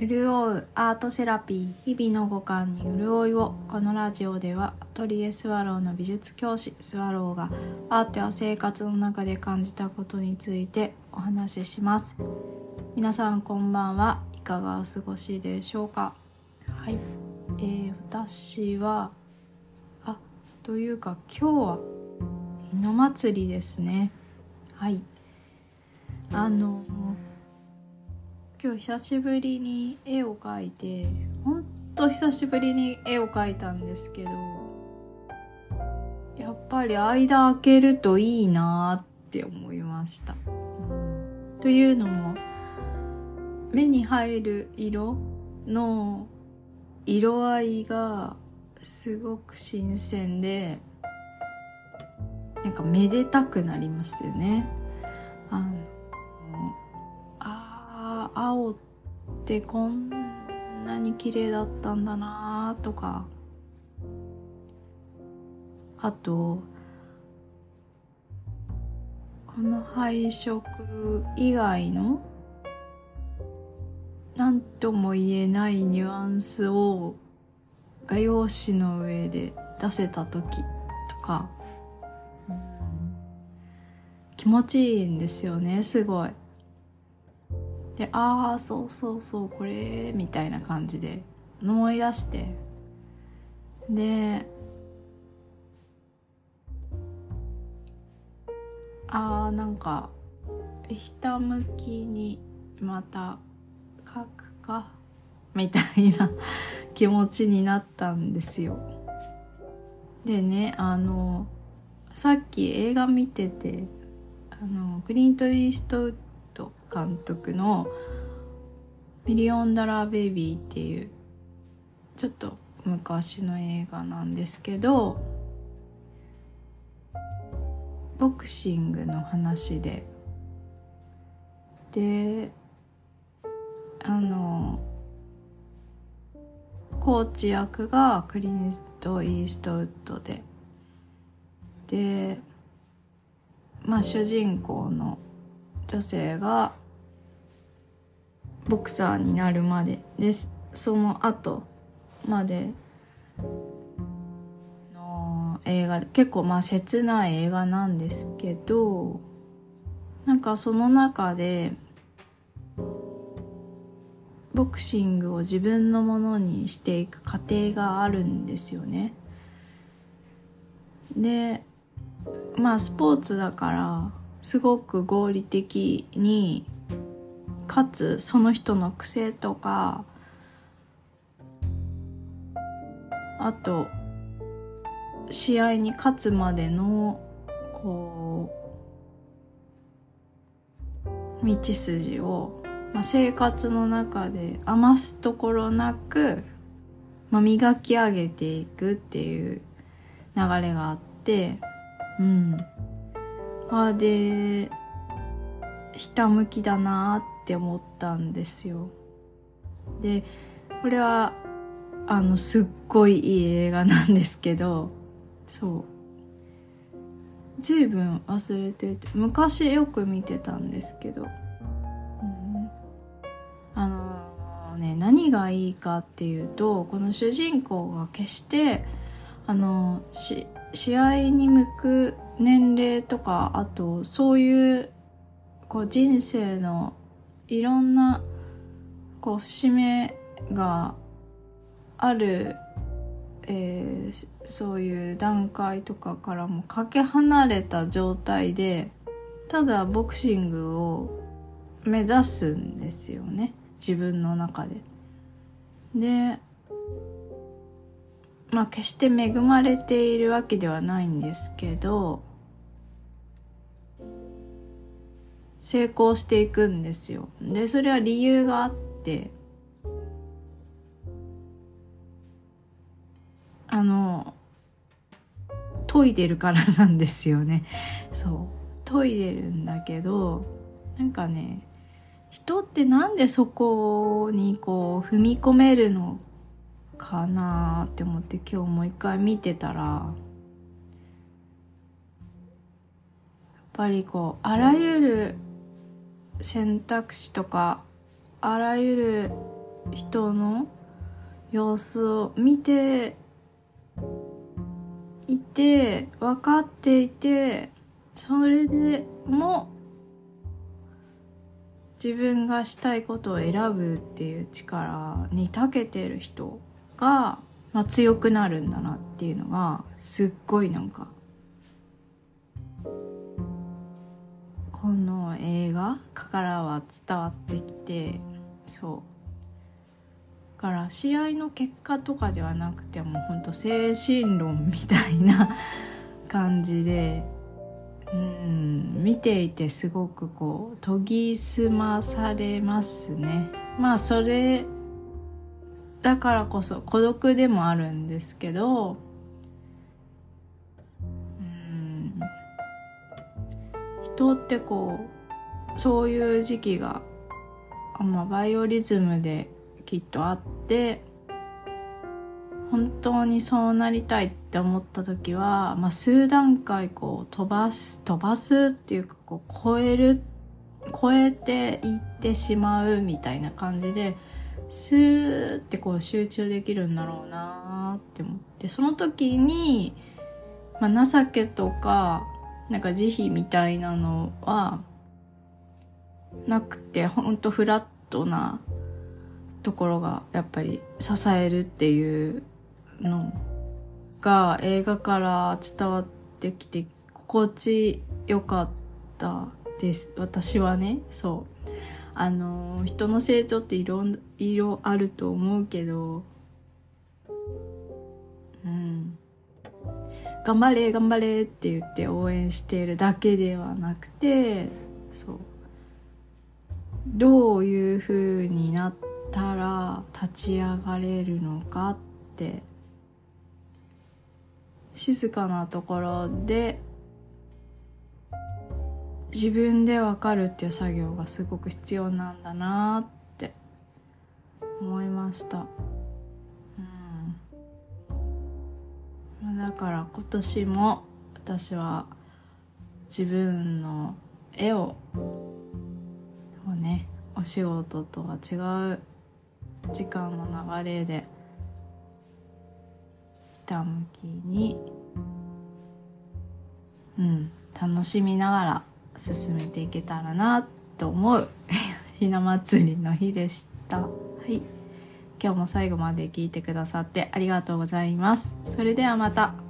潤うアートセラピー日々の五感に潤いを。このラジオではアトリエスワローの美術教師スワローがアートや生活の中で感じたことについてお話しします。皆さんこんばんは。いかがお過ごしでしょうか？はい、えー、私はあというか今日はひな祭りですね。はい。あの今日久しぶりに絵を描いてほんと久しぶりに絵を描いたんですけどやっぱり間空けるといいなって思いました。というのも目に入る色の色合いがすごく新鮮でなんかめでたくなりますよね。あの青ってこんなに綺麗だったんだなとか。あとこの配色以外の何とも言えないニュアンスを画用紙の上で出せた時とか、うん、気持ちいいんですよねすごい。でああそうそうそうこれみたいな感じで思い出して。であーなんかひたむきにまた書くかみたいな気持ちになったんですよ。でねあのさっき映画見ててあのクリント・イーストウッド監督の「ミリオンダラー・ベイビー」っていうちょっと昔の映画なんですけどボクシングの話で。であのコーチ役がクリント・イーストウッドで。でまあ主人公の女性がボクサーになるまででその後までの映画結構まあ切ない映画なんですけどなんかその中でボクシングを自分のものにしていく過程があるんですよね。でまあスポーツだからすごく合理的にかつその人の癖とかあと試合に勝つまでのこう道筋を、まあ、生活の中で余すところなく、まあ、磨き上げていくっていう流れがあってうん。あでひたむきだなって思ったんですよ。でこれはあのすっごいいい映画なんですけどそう。随分忘れてて昔よく見てたんですけど、うん、あのね何がいいかっていうとこの主人公が決してあのし試合に向く年齢とかあとそういうこう人生のいろんなこう節目がある、えー、そういう段階とかからもかけ離れた状態でただボクシングを目指すんですよね自分の中で。でまあ決して恵まれているわけではないんですけど成功していくんですよ。でそれは理由があってあの研いでるからなんですよねそう研いでるんだけどなんかね人ってなんでそこにこう踏み込めるのかなって思って今日もう一回見てたらやっぱりこうあらゆる選択肢とかあらゆる人の様子を見ていて分かっていてそれでも自分がしたいことを選ぶっていう力に長けてる人が、まあ、強くなるんだなっていうのがすっごいなんか映画からは伝わってきてそうだから試合の結果とかではなくてもうほんと精神論みたいな感じでうん見ていてすごくこう研ぎ澄まされますねまあそれだからこそ孤独でもあるんですけどうん人ってこうそういう時期が、まあ、バイオリズムできっとあって本当にそうなりたいって思った時は、まあ、数段階こう飛ばす飛ばすっていうかこう超える超えていってしまうみたいな感じでスーってこう集中できるんだろうなって思ってその時に、まあ、情けとかなんか慈悲みたいなのはなくてほんとフラットなところがやっぱり支えるっていうのが映画から伝わってきて心地よかったです。私はね。そう。あの人の成長っていろいろあると思うけどうん。頑張れ頑張れって言って応援しているだけではなくてそう。どういう風になったら立ち上がれるのかって静かなところで自分で分かるっていう作業がすごく必要なんだなって思いました。うん。だから今年も私は自分の絵をお仕事とは違う時間の流れでた向きにうん楽しみながら進めていけたらなと思う。ひな祭りの日でした。はい。今日も最後まで聞いてくださってありがとうございます。それではまた。